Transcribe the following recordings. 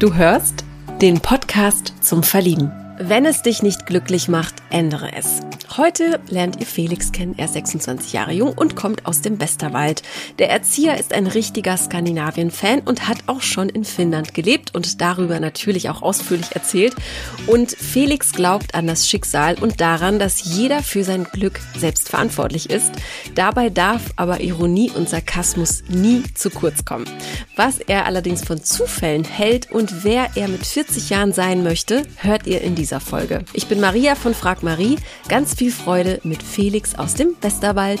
Du hörst den Podcast zum Verlieben. Wenn es dich nicht glücklich macht, ändere es. Heute lernt ihr Felix kennen. Er ist 26 Jahre jung und kommt aus dem Westerwald. Der Erzieher ist ein richtiger Skandinavien-Fan und hat auch schon in Finnland gelebt und darüber natürlich auch ausführlich erzählt. Und Felix glaubt an das Schicksal und daran, dass jeder für sein Glück selbst verantwortlich ist. Dabei darf aber Ironie und Sarkasmus nie zu kurz kommen. Was er allerdings von Zufällen hält und wer er mit 40 Jahren sein möchte, hört ihr in dieser Folge. Ich bin Maria von Frag Marie. Ganz viel Freude mit Felix aus dem Westerwald.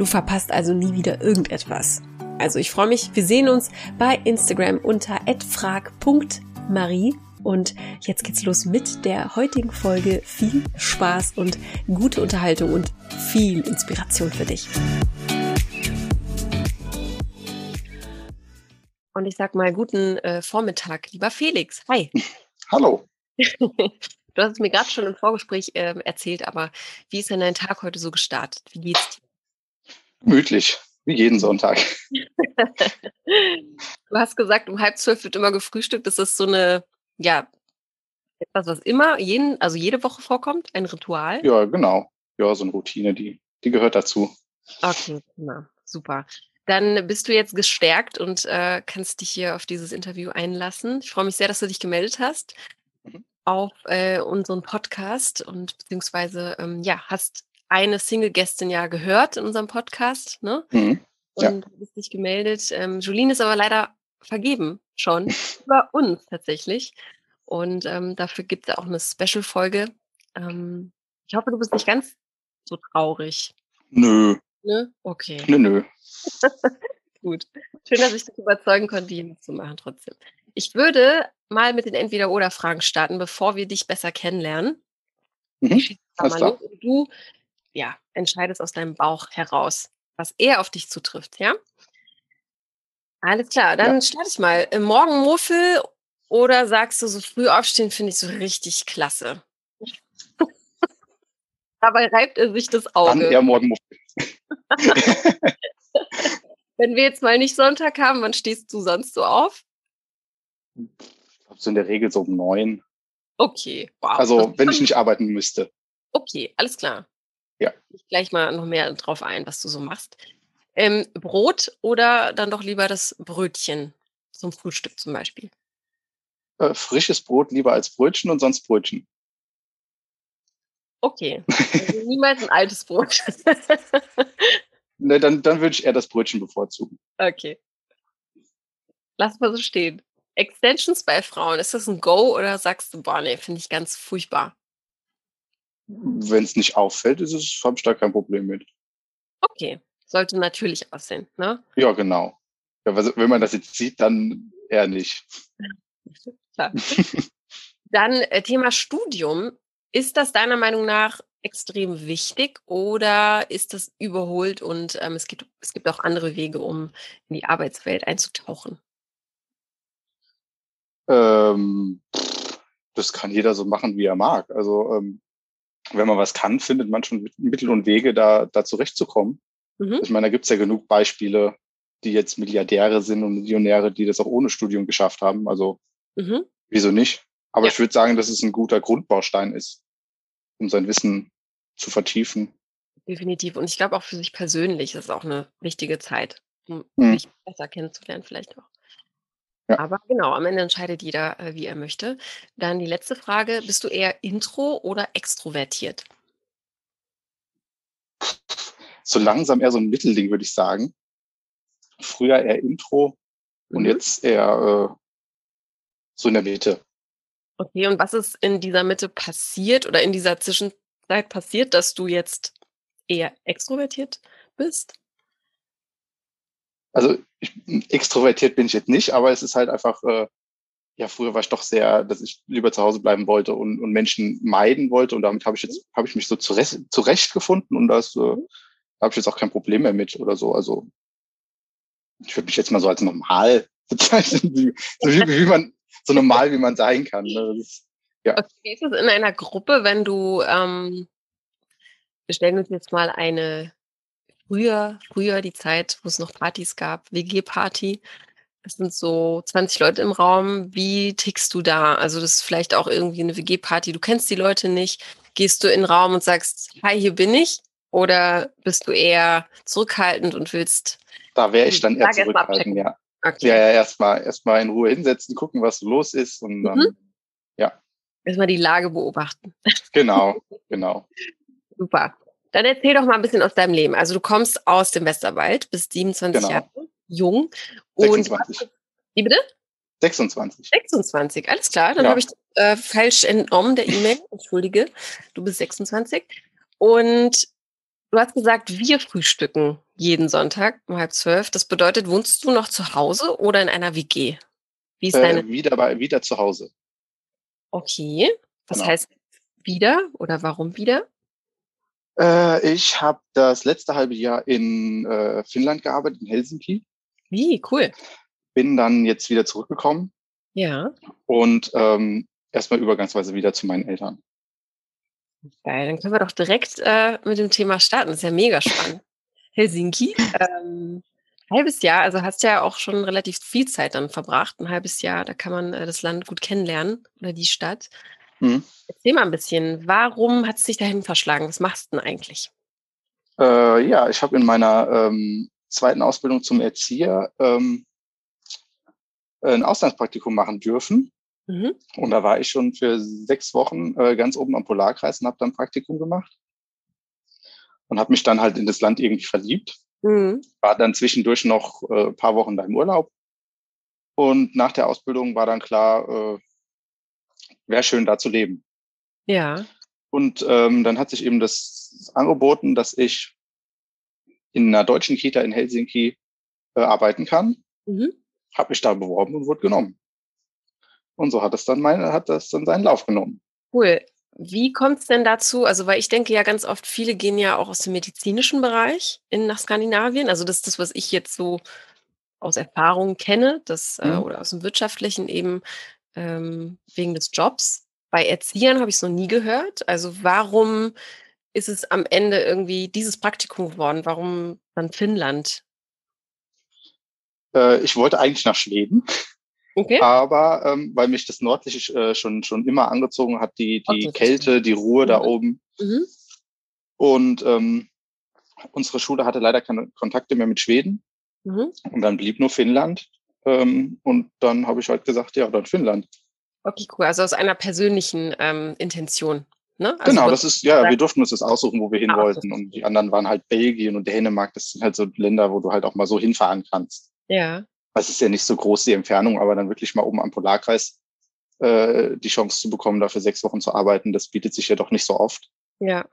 Du verpasst also nie wieder irgendetwas. Also ich freue mich, wir sehen uns bei Instagram unter @frag.marie und jetzt geht's los mit der heutigen Folge. Viel Spaß und gute Unterhaltung und viel Inspiration für dich. Und ich sag mal guten äh, Vormittag, lieber Felix. Hi. Hallo. Du hast es mir gerade schon im Vorgespräch äh, erzählt, aber wie ist denn dein Tag heute so gestartet? Wie geht's dir? Gemütlich, wie jeden Sonntag. du hast gesagt, um halb zwölf wird immer gefrühstückt. Das ist so eine, ja, etwas, was immer, jeden, also jede Woche vorkommt, ein Ritual. Ja, genau. Ja, so eine Routine, die, die gehört dazu. Okay, na, super. Dann bist du jetzt gestärkt und äh, kannst dich hier auf dieses Interview einlassen. Ich freue mich sehr, dass du dich gemeldet hast mhm. auf äh, unseren Podcast und beziehungsweise ähm, ja, hast eine Single-Gästin ja gehört in unserem Podcast, ne? Mhm. Ja. Und bist dich gemeldet. Ähm, Julien ist aber leider vergeben schon über uns tatsächlich. Und ähm, dafür gibt es auch eine Special-Folge. Ähm, ich hoffe, du bist nicht ganz so traurig. Nö. Ne? Okay. Nö, nö. Gut. Schön, dass ich dich überzeugen konnte, hier mitzumachen trotzdem. Ich würde mal mit den Entweder-Oder-Fragen starten, bevor wir dich besser kennenlernen. Mhm. Du ja, entscheidest aus deinem Bauch heraus, was eher auf dich zutrifft, ja? Alles klar, dann ja. starte ich mal. Äh, Morgenmuffel oder sagst du, so früh aufstehen finde ich so richtig klasse? Dabei reibt er sich das Auge. Dann eher Morgenmuffel. Wenn wir jetzt mal nicht Sonntag haben, wann stehst du sonst so auf? Ich glaube, so in der Regel so um neun. Okay, wow. Also, wenn ich nicht arbeiten müsste. Okay, alles klar. Ja. Ich gleich mal noch mehr drauf ein, was du so machst. Ähm, Brot oder dann doch lieber das Brötchen zum Frühstück zum Beispiel? Äh, frisches Brot lieber als Brötchen und sonst Brötchen. Okay. Also niemals ein altes Brot. ne, dann, dann würde ich eher das Brötchen bevorzugen. Okay. Lass mal so stehen. Extensions bei Frauen, ist das ein Go oder sagst du, boah, nee, finde ich ganz furchtbar? Wenn es nicht auffällt, ist es, habe ich da kein Problem mit. Okay, sollte natürlich aussehen, ne? Ja, genau. Ja, wenn man das jetzt sieht, dann eher nicht. Klar. dann äh, Thema Studium. Ist das deiner Meinung nach extrem wichtig oder ist das überholt und ähm, es, gibt, es gibt auch andere Wege, um in die Arbeitswelt einzutauchen? Ähm, das kann jeder so machen, wie er mag. Also ähm, wenn man was kann, findet man schon Mittel und Wege, da, da zurechtzukommen. Mhm. Ich meine, da gibt's ja genug Beispiele, die jetzt Milliardäre sind und Millionäre, die das auch ohne Studium geschafft haben. Also mhm. wieso nicht? Aber ja. ich würde sagen, dass es ein guter Grundbaustein ist, um sein Wissen zu vertiefen. Definitiv. Und ich glaube auch für sich persönlich ist es auch eine wichtige Zeit, um mhm. sich besser kennenzulernen, vielleicht auch. Ja. Aber genau, am Ende entscheidet jeder, äh, wie er möchte. Dann die letzte Frage: Bist du eher intro oder extrovertiert? So langsam eher so ein Mittelding, würde ich sagen. Früher eher Intro und mhm. jetzt eher äh, so in der Mitte. Okay, und was ist in dieser Mitte passiert oder in dieser Zwischenzeit passiert, dass du jetzt eher extrovertiert bist? Also ich, extrovertiert bin ich jetzt nicht, aber es ist halt einfach, äh, ja, früher war ich doch sehr, dass ich lieber zu Hause bleiben wollte und, und Menschen meiden wollte. Und damit habe ich jetzt, habe ich mich so zurecht, zurechtgefunden und das äh, da habe ich jetzt auch kein Problem mehr mit oder so. Also ich würde mich jetzt mal so als normal bezeichnen, wie, so wie, wie man, so normal wie man sein kann. Ne? Ist, ja. Okay, wie ist es in einer Gruppe, wenn du, ähm, wir stellen uns jetzt mal eine früher, früher die Zeit, wo es noch Partys gab, WG-Party, es sind so 20 Leute im Raum. Wie tickst du da? Also das ist vielleicht auch irgendwie eine WG-Party. Du kennst die Leute nicht. Gehst du in den Raum und sagst, hi, hier bin ich? Oder bist du eher zurückhaltend und willst? Da wäre ich dann eher zurückhaltend, ja. Okay. Ja, ja, erstmal erstmal in Ruhe hinsetzen, gucken, was los ist und dann, mhm. ja. Erstmal die Lage beobachten. Genau, genau. Super. Dann erzähl doch mal ein bisschen aus deinem Leben. Also du kommst aus dem Westerwald, bist 27 genau. Jahre jung. 26. Und, wie bitte? 26. 26, alles klar. Dann ja. habe ich äh, falsch entnommen der E-Mail. Entschuldige, du bist 26. Und du hast gesagt, wir frühstücken jeden Sonntag um halb zwölf. Das bedeutet, wohnst du noch zu Hause oder in einer WG? Wie ist äh, deine? Wieder, bei, wieder zu Hause. Okay. Was genau. heißt wieder oder warum wieder? Äh, ich habe das letzte halbe Jahr in äh, Finnland gearbeitet, in Helsinki. Wie, cool. Bin dann jetzt wieder zurückgekommen. Ja. Und ähm, erstmal übergangsweise wieder zu meinen Eltern. Geil, dann können wir doch direkt äh, mit dem Thema starten. Das ist ja mega spannend. Helsinki, ähm, halbes Jahr, also hast ja auch schon relativ viel Zeit dann verbracht. Ein halbes Jahr, da kann man äh, das Land gut kennenlernen oder die Stadt. Mhm. Erzähl mal ein bisschen, warum hat es dich dahin verschlagen? Was machst du denn eigentlich? Äh, ja, ich habe in meiner ähm, zweiten Ausbildung zum Erzieher ähm, ein Auslandspraktikum machen dürfen. Mhm. Und da war ich schon für sechs Wochen äh, ganz oben am Polarkreis und habe dann Praktikum gemacht. Und habe mich dann halt in das Land irgendwie verliebt. Mhm. War dann zwischendurch noch äh, ein paar Wochen da im Urlaub. Und nach der Ausbildung war dann klar, äh, wäre schön da zu leben. Ja. Und ähm, dann hat sich eben das angeboten, dass ich in einer deutschen Kita in Helsinki äh, arbeiten kann. Mhm. Habe mich da beworben und wurde genommen. Und so hat es dann meine, hat das dann seinen Lauf genommen. Cool. Wie kommt es denn dazu? Also, weil ich denke ja ganz oft, viele gehen ja auch aus dem medizinischen Bereich in, nach Skandinavien. Also, das ist das, was ich jetzt so aus Erfahrung kenne, das, äh, mhm. äh, oder aus dem wirtschaftlichen eben ähm, wegen des Jobs. Bei Erziehern habe ich es noch nie gehört. Also, warum ist es am Ende irgendwie dieses Praktikum geworden? Warum dann Finnland? Äh, ich wollte eigentlich nach Schweden. Okay. Aber ähm, weil mich das Nordliche äh, schon, schon immer angezogen hat, die, die okay, Kälte, die Ruhe mhm. da oben. Mhm. Und ähm, unsere Schule hatte leider keine Kontakte mehr mit Schweden. Mhm. Und dann blieb nur Finnland. Ähm, und dann habe ich halt gesagt, ja, dann Finnland. Okay, cool. Also aus einer persönlichen ähm, Intention. Ne? Also genau, das ist, ja, wir durften uns das aussuchen, wo wir hin ah, wollten. Und die anderen waren halt Belgien und Dänemark. Das sind halt so Länder, wo du halt auch mal so hinfahren kannst. Ja. Es ist ja nicht so groß, die Entfernung, aber dann wirklich mal oben am Polarkreis äh, die Chance zu bekommen, dafür sechs Wochen zu arbeiten, das bietet sich ja doch nicht so oft. Ja.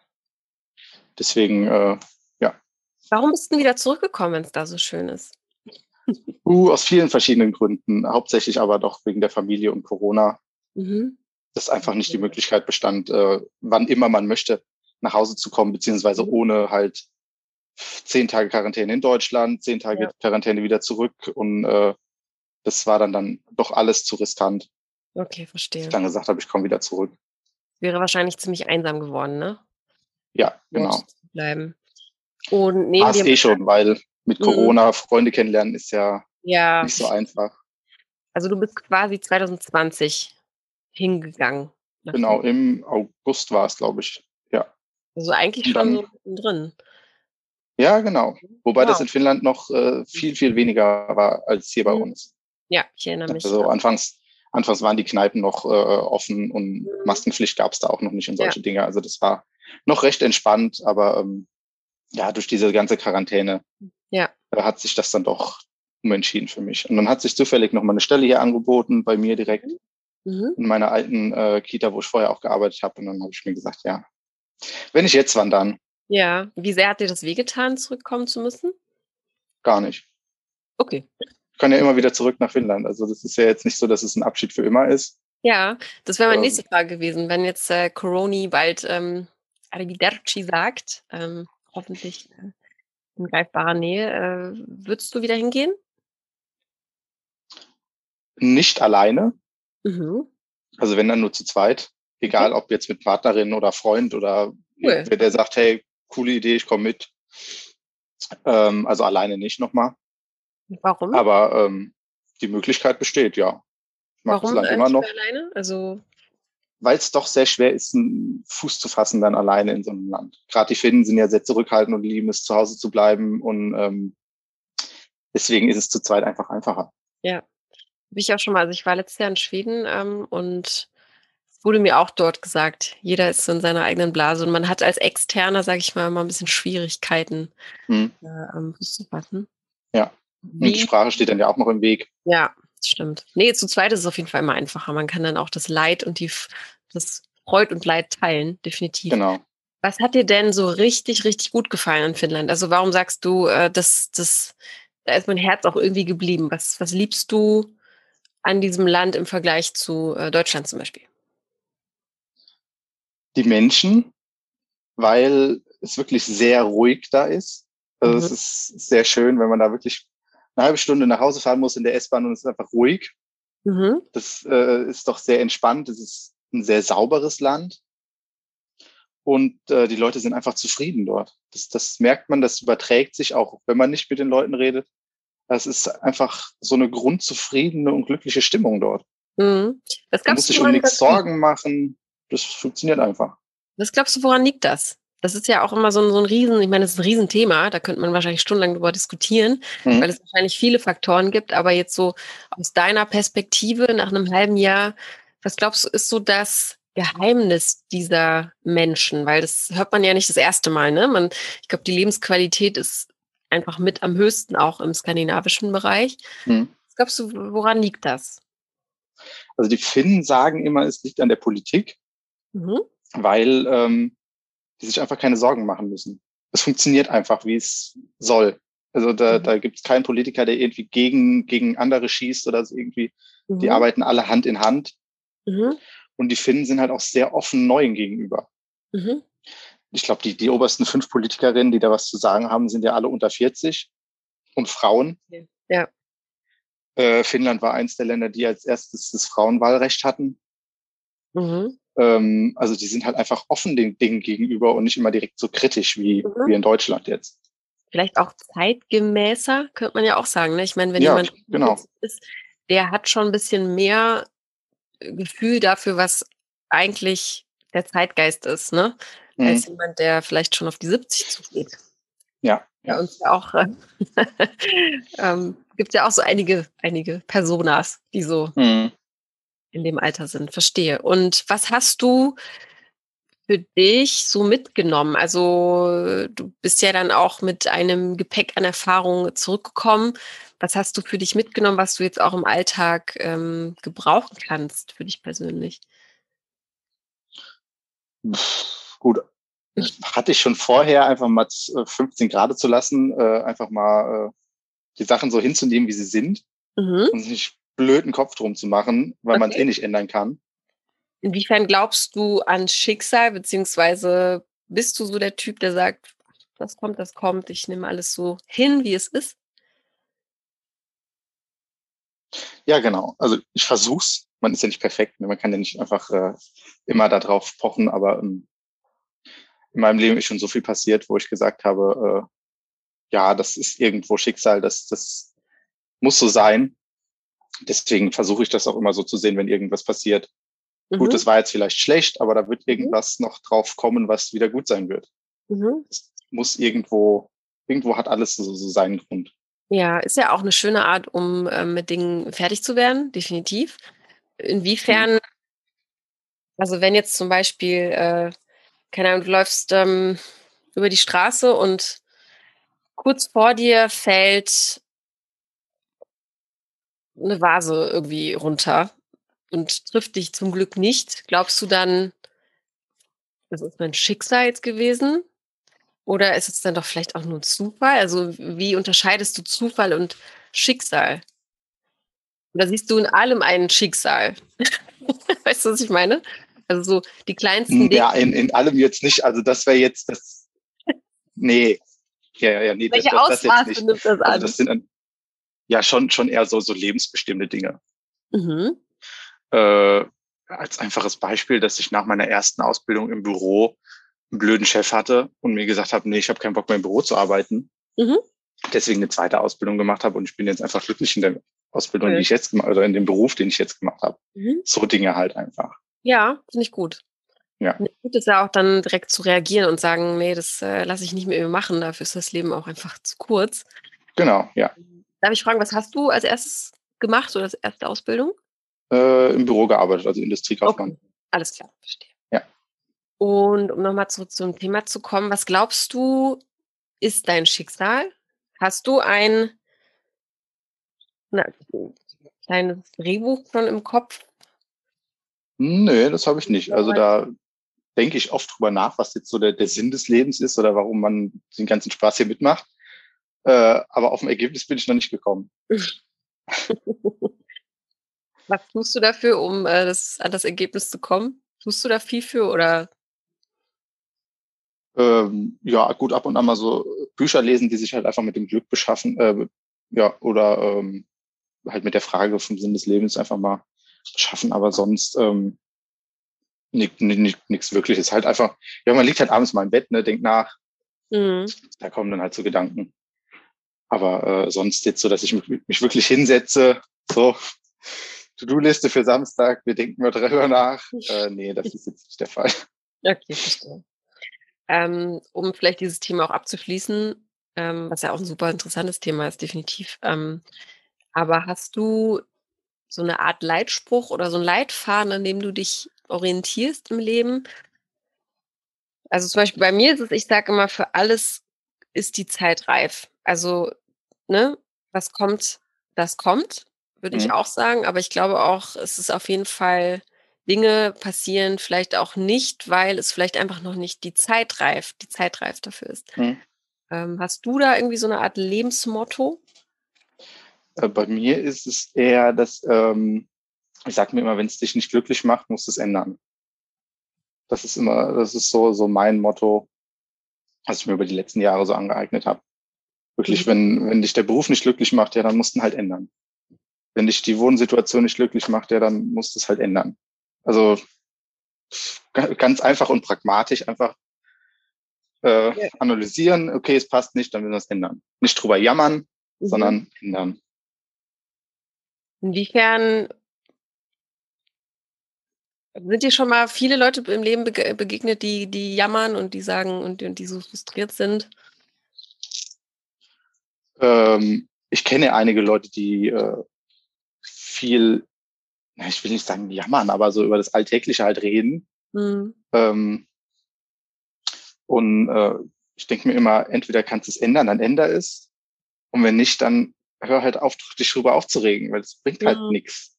Deswegen, äh, ja. Warum bist du wieder zurückgekommen, wenn es da so schön ist? Uh, aus vielen verschiedenen Gründen. Hauptsächlich aber doch wegen der Familie und Corona. Mhm dass einfach nicht die Möglichkeit bestand, äh, wann immer man möchte, nach Hause zu kommen, beziehungsweise mhm. ohne halt zehn Tage Quarantäne in Deutschland, zehn Tage ja. Quarantäne wieder zurück und äh, das war dann dann doch alles zu riskant. Okay, verstehe. Ich dann gesagt habe, ich komme wieder zurück. Wäre wahrscheinlich ziemlich einsam geworden, ne? Ja, genau. Bleiben. Und neben dir eh schon, weil mit mhm. Corona mhm. Freunde kennenlernen ist ja, ja nicht so einfach. Also du bist quasi 2020 hingegangen. Genau, im August war es, glaube ich. Ja. Also eigentlich schon so drin. Ja, genau. Wobei wow. das in Finnland noch äh, viel, viel weniger war als hier bei mhm. uns. Ja, ich erinnere mich. Also anfangs, anfangs waren die Kneipen noch äh, offen und mhm. Maskenpflicht gab es da auch noch nicht und solche ja. Dinge. Also das war noch recht entspannt, aber ähm, ja, durch diese ganze Quarantäne ja. äh, hat sich das dann doch umentschieden für mich. Und dann hat sich zufällig noch mal eine Stelle hier angeboten bei mir direkt. Mhm mhm. in meiner alten äh, Kita, wo ich vorher auch gearbeitet habe. Und dann habe ich mir gesagt, ja, wenn ich jetzt wandern. Ja, wie sehr hat dir das wehgetan, zurückkommen zu müssen? Gar nicht. Okay. kann ja immer wieder zurück nach Finnland. Also das ist ja jetzt nicht so, dass es ein Abschied für immer ist. Ja, das wäre meine ähm, nächste Frage gewesen. Wenn jetzt äh, Coroni bald ähm, Arrivederci sagt, ähm, hoffentlich äh, in greifbarer Nähe, äh, würdest du wieder hingehen? Nicht alleine. Mhm. Also wenn dann nur zu zweit. Egal, okay. ob jetzt mit Partnerin oder Freund oder cool. wer der sagt, hey, coole Idee, ich komme mit. Ähm, also alleine nicht nochmal. Warum? Aber ähm, die Möglichkeit besteht, ja. Ich mag Warum das Land immer noch. Alleine? Also weil es doch sehr schwer ist, einen Fuß zu fassen dann alleine in so einem Land. Gerade die Finnen sind ja sehr zurückhaltend und lieben es, zu Hause zu bleiben und ähm, deswegen ist es zu zweit einfach einfacher. Ja, habe ich auch schon mal. Also ich war letztes Jahr in Schweden ähm, und es wurde mir auch dort gesagt, jeder ist so in seiner eigenen Blase und man hat als Externer, sage ich mal, immer ein bisschen Schwierigkeiten, hm. äh, am Fuß zu fassen. Ja. Und die Sprache steht dann ja auch noch im Weg. Ja, das stimmt. Nee, zu zweit ist es auf jeden Fall immer einfacher. Man kann dann auch das Leid und die, das Freud und Leid teilen, definitiv. Genau. Was hat dir denn so richtig, richtig gut gefallen in Finnland? Also warum sagst du, äh, dass das, da ist mein Herz auch irgendwie geblieben? Was, was liebst du an diesem Land im Vergleich zu äh, Deutschland zum Beispiel? Die Menschen, weil es wirklich sehr ruhig da ist. Also mhm. es ist sehr schön, wenn man da wirklich eine halbe Stunde nach Hause fahren muss in der S-Bahn und es ist einfach ruhig. Mhm. Das äh, ist doch sehr entspannt. Es ist ein sehr sauberes Land. Und äh, die Leute sind einfach zufrieden dort. Das, das merkt man, das überträgt sich auch, wenn man nicht mit den Leuten redet. Das ist einfach so eine grundzufriedene und glückliche Stimmung dort. Mhm. Man muss sich um nichts Sorgen machen. Das funktioniert einfach. Was glaubst du, woran liegt das? Das ist ja auch immer so ein, so ein Riesen, ich meine, das ist ein Riesenthema, da könnte man wahrscheinlich stundenlang drüber diskutieren, mhm. weil es wahrscheinlich viele Faktoren gibt, aber jetzt so aus deiner Perspektive nach einem halben Jahr, was glaubst du, ist so das Geheimnis dieser Menschen? Weil das hört man ja nicht das erste Mal, ne? Man, ich glaube, die Lebensqualität ist einfach mit am höchsten auch im skandinavischen Bereich. Mhm. Was glaubst du, woran liegt das? Also die Finnen sagen immer, es liegt an der Politik, mhm. weil ähm, die sich einfach keine Sorgen machen müssen. Es funktioniert einfach, wie es soll. Also da, mhm. da gibt es keinen Politiker, der irgendwie gegen, gegen andere schießt oder so irgendwie. Mhm. Die arbeiten alle Hand in Hand. Mhm. Und die Finnen sind halt auch sehr offen Neuen gegenüber. Mhm. Ich glaube, die, die obersten fünf Politikerinnen, die da was zu sagen haben, sind ja alle unter 40 und Frauen. Ja. Äh, Finnland war eins der Länder, die als erstes das Frauenwahlrecht hatten. Mhm. Ähm, also die sind halt einfach offen den Dingen gegenüber und nicht immer direkt so kritisch wie, mhm. wie in Deutschland jetzt. Vielleicht auch zeitgemäßer, könnte man ja auch sagen. Ne? Ich meine, wenn ja, jemand genau. ist, der hat schon ein bisschen mehr Gefühl dafür, was eigentlich der Zeitgeist ist, ne? Mhm. Als jemand, der vielleicht schon auf die 70 zugeht. Ja. Ja, und auch äh, ähm, gibt ja auch so einige, einige Personas, die so mhm in dem Alter sind. Verstehe. Und was hast du für dich so mitgenommen? Also du bist ja dann auch mit einem Gepäck an Erfahrung zurückgekommen. Was hast du für dich mitgenommen, was du jetzt auch im Alltag ähm, gebrauchen kannst für dich persönlich? Gut, hatte ich schon vorher einfach mal 15 äh, Grad zu lassen, äh, einfach mal äh, die Sachen so hinzunehmen, wie sie sind mhm. und sich blöden Kopf drum zu machen, weil okay. man es eh nicht ändern kann. Inwiefern glaubst du an Schicksal, beziehungsweise bist du so der Typ, der sagt, das kommt, das kommt, ich nehme alles so hin, wie es ist? Ja, genau. Also ich versuch's. Man ist ja nicht perfekt. Ne? Man kann ja nicht einfach äh, immer darauf pochen, aber ähm, in meinem Leben ist schon so viel passiert, wo ich gesagt habe, äh, ja, das ist irgendwo Schicksal, das, das muss so sein deswegen versuche ich das auch immer so zu sehen, wenn irgendwas passiert. Mhm. Gut, das war jetzt vielleicht schlecht, aber da wird mhm. irgendwas mhm. noch drauf kommen, was wieder gut sein wird. Mhm. Es muss irgendwo, irgendwo hat alles so, so, seinen Grund. Ja, ist ja auch eine schöne Art, um ähm, mit Dingen fertig zu werden, definitiv. Inwiefern, mhm. also wenn jetzt zum Beispiel, äh, keine Ahnung, du läufst ähm, über die Straße und kurz vor dir fällt eine Vase irgendwie runter und trifft dich zum Glück nicht, glaubst du dann, das ist mein Schicksal jetzt gewesen? Oder ist es dann doch vielleicht auch nur Zufall? Also wie unterscheidest du Zufall und Schicksal? Oder siehst du in allem ein Schicksal? weißt du, was ich meine? Also so die kleinsten Dinge. Ja, in, in allem jetzt nicht. Also das wäre jetzt das. Nee. Ja, ja. Nee, Welche das, das, das jetzt nicht. nimmt das also an? Also das sind ja schon, schon eher so, so lebensbestimmte Dinge. Mhm. Äh, als einfaches Beispiel, dass ich nach meiner ersten Ausbildung im Büro einen blöden Chef hatte und mir gesagt habe, nee, ich habe keinen Bock mehr im Büro zu arbeiten. Mhm. Deswegen eine zweite Ausbildung gemacht habe und ich bin jetzt einfach glücklich in der Ausbildung, okay. die ich jetzt gemacht oder in dem Beruf, den ich jetzt gemacht habe. Mhm. So Dinge halt einfach. Ja, finde ich gut. Ja. Gut ist ja auch dann direkt zu reagieren und sagen, nee, das äh, lasse ich nicht mehr machen, dafür ist das Leben auch einfach zu kurz. Genau, ja. Darf ich fragen, was hast du als erstes gemacht oder als erste Ausbildung? Äh, Im Büro gearbeitet, also Industriekaufmann. Okay. Alles klar, verstehe. Ja. Und um nochmal zurück zum Thema zu kommen, was glaubst du, ist dein Schicksal? Hast du ein na, kleines Drehbuch schon im Kopf? Nee, das habe ich nicht. Also da denke ich oft drüber nach, was jetzt so der, der Sinn des Lebens ist oder warum man den ganzen Spaß hier mitmacht. Äh, aber auf ein Ergebnis bin ich noch nicht gekommen. Was tust du dafür, um äh, das, an das Ergebnis zu kommen? Tust du da viel für oder? Ähm, ja, gut, ab und an mal so Bücher lesen, die sich halt einfach mit dem Glück beschaffen, äh, ja, oder ähm, halt mit der Frage vom Sinn des Lebens einfach mal schaffen, aber sonst ähm, nichts nicht, nicht, wirklich. Ist halt einfach, ja, man liegt halt abends mal im Bett, ne, denkt nach. Mhm. Da kommen dann halt so Gedanken. Aber äh, sonst jetzt so, dass ich mich, mich wirklich hinsetze, so, To-Do-Liste für Samstag, wir denken mal drüber nach. Äh, nee, das ist jetzt nicht der Fall. Okay, verstehe. Ähm, um vielleicht dieses Thema auch abzuschließen, ähm, was ja auch ein super interessantes Thema ist, definitiv. Ähm, aber hast du so eine Art Leitspruch oder so ein Leitfaden, an dem du dich orientierst im Leben? Also zum Beispiel bei mir ist es, ich sage immer, für alles ist die Zeit reif. Also, ne, was kommt, das kommt würde mhm. ich auch sagen. Aber ich glaube auch, es ist auf jeden Fall, Dinge passieren vielleicht auch nicht, weil es vielleicht einfach noch nicht die Zeit reif, die Zeit reif dafür ist. Mhm. Ähm, hast du da irgendwie so eine Art Lebensmotto? Äh, bei mir ist es eher, dass ähm, ich sage mir immer, wenn es dich nicht glücklich macht, musst du es ändern. Das ist immer, das ist so, so mein Motto, was ich mir über die letzten Jahre so angeeignet habe. Wirklich, mhm. wenn, wenn dich der Beruf nicht glücklich macht, ja, dann musst du ihn halt ändern wenn dich die Wohnsituation nicht glücklich macht, ja, dann musst du es halt ändern. Also ganz einfach und pragmatisch einfach äh, ja. analysieren, okay, es passt nicht, dann müssen wir es ändern. Nicht drüber jammern, mhm. sondern ändern. Inwiefern sind dir schon mal viele Leute im Leben begegnet, die, die jammern und die sagen und, und die so frustriert sind? Ähm, ich kenne einige Leute, die äh, viel, ich will nicht sagen jammern, aber so über das Alltägliche halt reden. Mhm. Ähm, und äh, ich denke mir immer, entweder kannst du es ändern, dann änder es. Und wenn nicht, dann hör halt auf, dich darüber aufzuregen, weil es bringt halt mhm. nichts.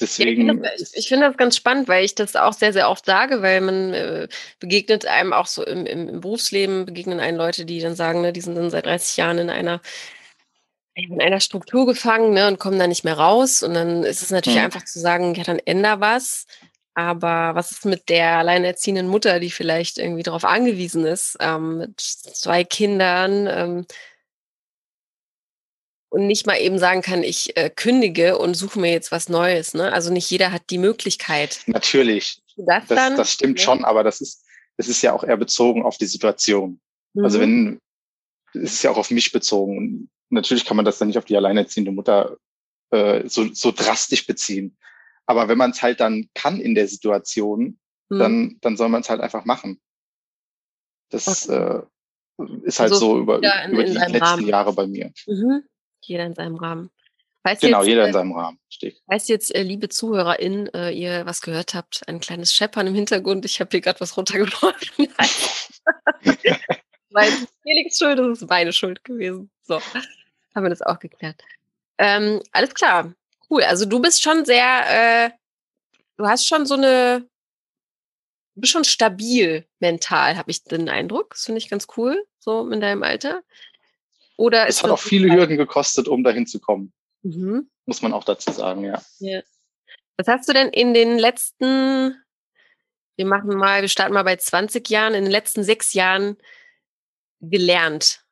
Deswegen. Ja, ich, finde das ganz spannend, weil ich das auch sehr, sehr oft sage, weil man äh, begegnet einem auch so im, im, im, Berufsleben, begegnen einen Leute, die dann sagen, ne, die sind dann seit 30 Jahren in einer in einer Struktur gefangen ne, und kommen da nicht mehr raus. Und dann ist es natürlich mhm. einfach zu sagen, ja, dann änder was. Aber was ist mit der alleinerziehenden Mutter, die vielleicht irgendwie darauf angewiesen ist, ähm, mit zwei Kindern ähm, und nicht mal eben sagen kann, ich äh, kündige und suche mir jetzt was Neues. Ne? Also nicht jeder hat die Möglichkeit. Natürlich. Das, das, das stimmt ja. schon, aber das ist, das ist ja auch eher bezogen auf die Situation. Also mhm. Also wenn, es ist ja auch auf mich bezogen natürlich kann man das dann nicht auf die alleinerziehende Mutter äh, so, so drastisch beziehen. Aber wenn man es halt dann kann in der Situation, mhm. dann, dann soll man es halt einfach machen. Das okay. äh, ist halt also so über, in, über die letzten Rahmen. Jahre bei mir. Mhm. Jeder in seinem Rahmen. Falls genau, jetzt, jeder in seinem Rahmen. Steht. Falls jetzt, äh, liebe ZuhörerInnen, äh, ihr was gehört habt, ein kleines Scheppern im Hintergrund, ich habe hier gerade was runtergeworfen. Weil Felix Schuld, das ist meine Schuld gewesen. So haben wir das auch geklärt. Ähm, alles klar. Cool. Also du bist schon sehr, äh, du hast schon so eine, du bist schon stabil mental, habe ich den Eindruck. Das finde ich ganz cool, so in deinem Alter. Oder es hat auch viele Hürden gekostet, um dahin zu kommen. Mhm. Muss man auch dazu sagen, ja. ja. Was hast du denn in den letzten, wir machen mal, wir starten mal bei 20 Jahren, in den letzten sechs Jahren gelernt?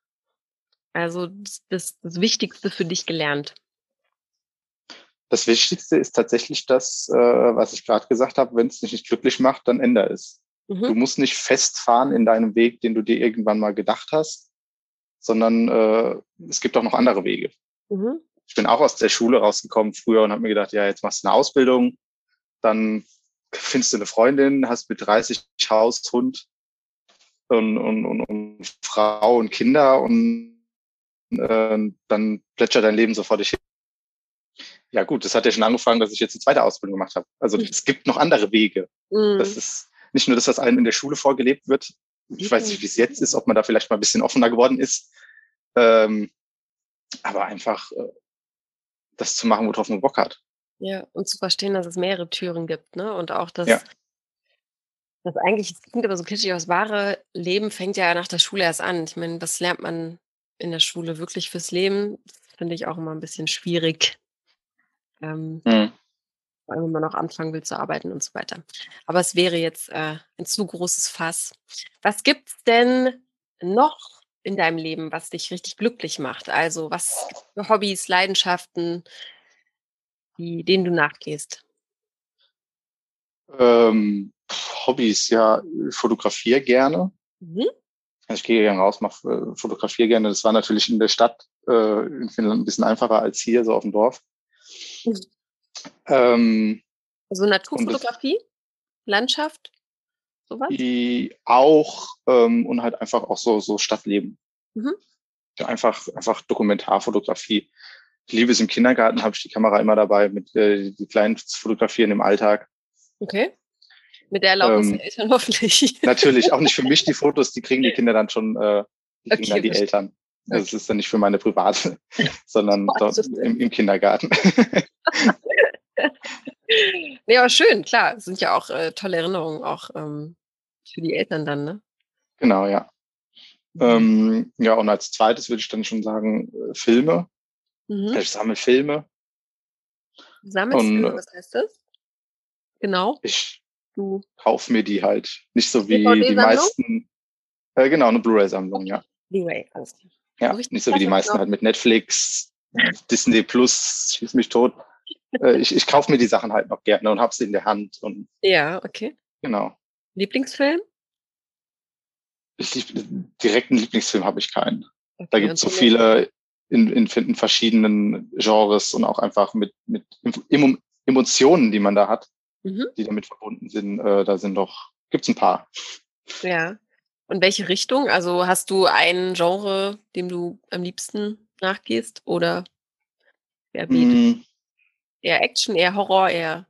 Also das, das Wichtigste für dich gelernt? Das Wichtigste ist tatsächlich das, äh, was ich gerade gesagt habe, wenn es dich nicht glücklich macht, dann ändere es. Mhm. Du musst nicht festfahren in deinem Weg, den du dir irgendwann mal gedacht hast, sondern äh, es gibt auch noch andere Wege. Mhm. Ich bin auch aus der Schule rausgekommen früher und habe mir gedacht, ja, jetzt machst du eine Ausbildung, dann findest du eine Freundin, hast mit 30 Haus, Hund und, und, und, und Frau und Kinder und äh, dann plätschert dein Leben sofort dich hin. Ja gut, das hat ja schon angefangen, dass ich jetzt eine zweite Ausbildung gemacht habe. Also es gibt noch andere Wege. Mhm. Das ist nicht nur das, was einem in der Schule vorgelebt wird. Ich weiß nicht, wie es jetzt ist, ob man da vielleicht mal ein bisschen offener geworden ist. Ähm, aber einfach äh, das zu machen, worauf man Bock hat. Ja, und zu verstehen, dass es mehrere Türen gibt, ne? Und auch, dass, ja. dass eigentlich, es klingt aber so kitschig, das wahre Leben fängt ja nach der Schule erst an. Ich meine, was lernt man in der Schule wirklich fürs Leben? Das finde ich auch immer ein bisschen schwierig. Ähm, mhm. Wenn man auch anfangen will zu arbeiten und so weiter. Aber es wäre jetzt äh, ein zu großes Fass. Was gibt es denn noch in deinem Leben, was dich richtig glücklich macht? Also was für Hobbys, Leidenschaften, die, denen du nachgehst? Ähm, Hobbys, ja, fotografiere gerne. Mhm. Also ich gehe gerne raus, mache äh, fotografiere gerne. Das war natürlich in der Stadt äh, in Finnland ein bisschen einfacher als hier, so auf dem Dorf. Mhm. Ähm, also Naturfotografie, das, Landschaft, sowas? Die auch ähm, und halt einfach auch so, so Stadtleben. Mhm. Ja, einfach, einfach Dokumentarfotografie. Ich liebe es im Kindergarten, habe ich die Kamera immer dabei, mit äh, die Kleinen zu fotografieren im Alltag. Okay. Mit der Erlaubnis ähm, der Eltern hoffentlich. Natürlich, auch nicht für mich die Fotos, die kriegen die Kinder dann schon, äh, die kriegen okay, dann die Eltern. Also okay. Das ist dann nicht für meine private, sondern dort im, im Kindergarten. nee, aber schön, klar. Das sind ja auch äh, tolle Erinnerungen, auch ähm, für die Eltern dann, ne? Genau, ja. Mhm. Ähm, ja, und als zweites würde ich dann schon sagen, äh, Filme. Mhm. Ich sammle Filme. Sammelst und, Filme, was heißt das? Genau. Ich du. kaufe mir die halt. Nicht so wie die meisten. Äh, genau, eine Blu-ray-Sammlung, ja. Blu-ray, alles klar. Ja, nicht so wie die meisten halt mit Netflix, Disney Plus, schieß mich tot. Äh, ich, ich kaufe mir die Sachen halt noch gerne und habe sie in der Hand. Und, ja, okay. Genau. Lieblingsfilm? Ich, direkten Lieblingsfilm habe ich keinen. Okay, da gibt es so viele in, in, in verschiedenen Genres und auch einfach mit, mit Emotionen, die man da hat, mhm. die damit verbunden sind. Äh, da sind doch, gibt's ein paar. Ja. Und welche Richtung? Also hast du ein Genre, dem du am liebsten nachgehst oder wer mm. Eher Action, eher Horror, eher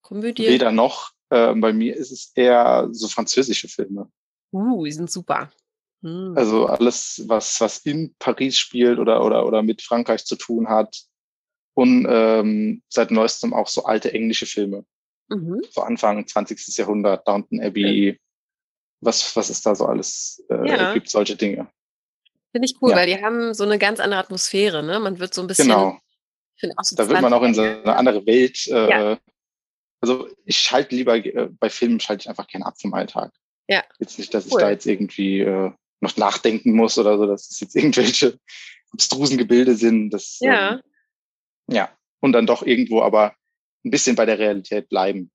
Komödie? Weder noch. Äh, bei mir ist es eher so französische Filme. Uh, die sind super. Hm. Also alles, was, was in Paris spielt oder, oder, oder mit Frankreich zu tun hat. Und ähm, seit neuestem auch so alte englische Filme. Mhm. So Anfang 20. Jahrhundert, Downton Abbey, okay. was, was es da so alles äh, ja. gibt, solche Dinge. Finde ich cool, ja. weil die haben so eine ganz andere Atmosphäre, ne? Man wird so ein bisschen genau. So da wird man auch in so eine andere Welt. Äh, ja. Also ich schalte lieber äh, bei Filmen schalte ich einfach gerne ab vom Alltag. Ja. Jetzt nicht, dass cool. ich da jetzt irgendwie äh, noch nachdenken muss oder so, dass es jetzt irgendwelche abstrusen Gebilde sind. Das, ja. Ähm, ja. Und dann doch irgendwo aber ein bisschen bei der Realität bleiben.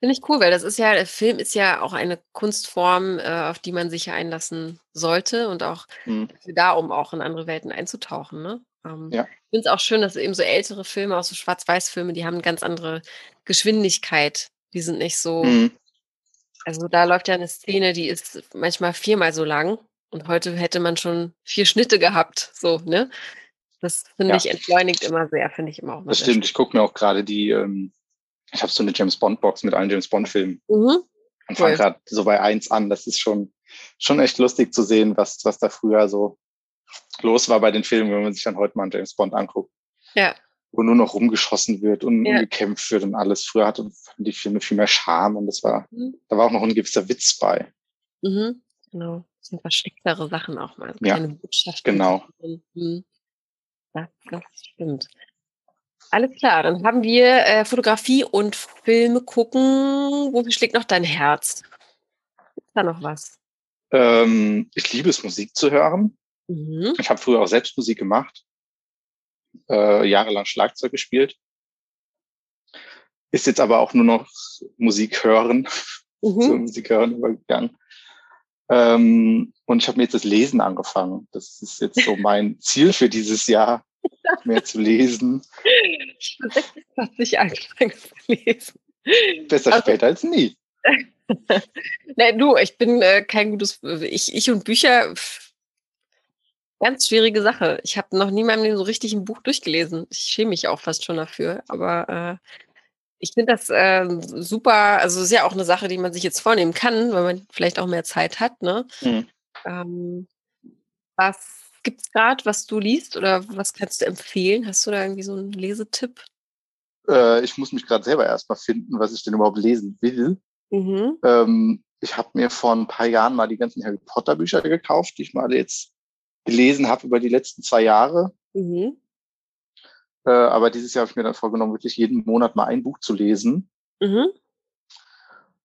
Finde ich cool, weil das ist ja, der Film ist ja auch eine Kunstform, äh, auf die man sich einlassen sollte und auch hm. da, um auch in andere Welten einzutauchen. Ne? Ähm, ja. Ich finde es auch schön, dass eben so ältere Filme, auch so Schwarz-Weiß-Filme, die haben eine ganz andere Geschwindigkeit. Die sind nicht so, mhm. also da läuft ja eine Szene, die ist manchmal viermal so lang und heute hätte man schon vier Schnitte gehabt, so, ne? Das finde ja. ich entschleunigt immer sehr, finde ich immer auch. Das stimmt, ich gucke mir auch gerade die, ähm, ich habe so eine James Bond-Box mit allen James Bond-Filmen. Mhm. Und fange gerade so bei eins an. Das ist schon, schon echt lustig zu sehen, was, was da früher so los war bei den Filmen, wenn man sich dann heute mal einen James Bond anguckt. Ja. Wo nur noch rumgeschossen wird und ja. gekämpft wird und alles. Früher hatte die Filme viel mehr Charme und das war, mhm. da war auch noch ein gewisser Witz bei. Mhm. Genau. Das sind verstecktere Sachen auch mal. Ja. Keine Botschaft. Genau. Mhm. Das, das stimmt. Alles klar, dann haben wir äh, Fotografie und Filme gucken. Wofür schlägt noch dein Herz? Ist da noch was? Ähm, ich liebe es, Musik zu hören. Mhm. Ich habe früher auch selbst Musik gemacht, äh, jahrelang Schlagzeug gespielt. Ist jetzt aber auch nur noch Musik hören, mhm. so Musik hören übergegangen. Ähm, und ich habe mir jetzt das Lesen angefangen. Das ist jetzt so mein Ziel für dieses Jahr, mehr zu lesen. Ich bin 26 angefangen zu lesen. Besser also, später als nie. Nein, du, ich bin äh, kein gutes. Ich, ich und Bücher, ganz schwierige Sache. Ich habe noch nie mal so richtig ein Buch durchgelesen. Ich schäme mich auch fast schon dafür. Aber äh, ich finde das äh, super. Also ist ja auch eine Sache, die man sich jetzt vornehmen kann, weil man vielleicht auch mehr Zeit hat. Ne? Mhm. Ähm, was gibt es gerade, was du liest oder was kannst du empfehlen? Hast du da irgendwie so einen Lesetipp? Äh, ich muss mich gerade selber erstmal finden, was ich denn überhaupt lesen will. Mhm. Ähm, ich habe mir vor ein paar Jahren mal die ganzen Harry Potter Bücher gekauft, die ich mal jetzt gelesen habe über die letzten zwei Jahre. Mhm. Äh, aber dieses Jahr habe ich mir dann vorgenommen, wirklich jeden Monat mal ein Buch zu lesen. Mhm.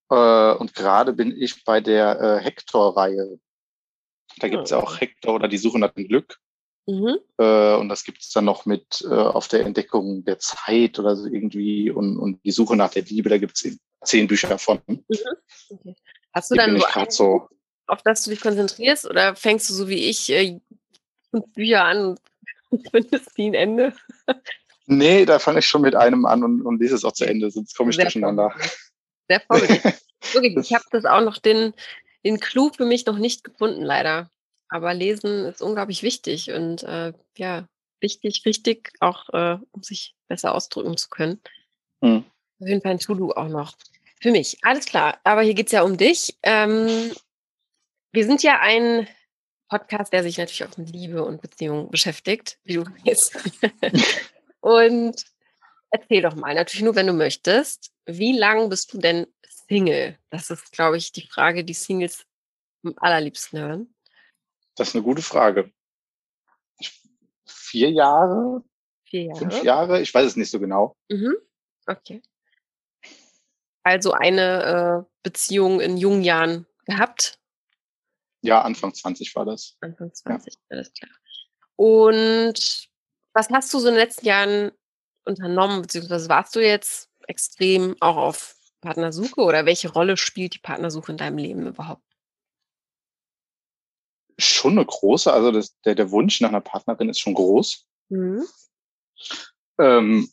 Äh, und gerade bin ich bei der äh, Hector-Reihe. Da gibt es ja auch Hector oder die Suche nach dem Glück. Mhm. Äh, und das gibt es dann noch mit äh, auf der Entdeckung der Zeit oder so irgendwie und, und die Suche nach der Liebe, da gibt es zehn Bücher von. Mhm. Okay. Hast du die dann so, auf das du dich konzentrierst oder fängst du so wie ich äh, fünf Bücher an und findest nie ein Ende? Nee, da fange ich schon mit einem an und, und lese es auch zu Ende, sonst komme ich Sehr durcheinander. Sehr vorbildlich. Wirklich, ich habe das auch noch den, den Clou für mich noch nicht gefunden, leider. Aber Lesen ist unglaublich wichtig und äh, ja, wichtig, wichtig, auch äh, um sich besser ausdrücken zu können. Hm. Auf jeden Fall ein To-Do auch noch. Für mich, alles klar. Aber hier geht es ja um dich. Ähm, wir sind ja ein Podcast, der sich natürlich auch mit Liebe und Beziehung beschäftigt, wie du weißt. und erzähl doch mal, natürlich nur, wenn du möchtest, wie lange bist du denn Single? Das ist, glaube ich, die Frage, die Singles am allerliebsten hören. Das ist eine gute Frage. Vier Jahre? Vier Jahre. Fünf Jahre? Ich weiß es nicht so genau. Mhm. Okay. Also eine äh, Beziehung in jungen Jahren gehabt? Ja, Anfang 20 war das. Anfang 20, ja. alles klar. Und was hast du so in den letzten Jahren unternommen, beziehungsweise warst du jetzt extrem auch auf Partnersuche oder welche Rolle spielt die Partnersuche in deinem Leben überhaupt? Schon eine große, also das, der, der Wunsch nach einer Partnerin ist schon groß. Mhm. Ähm,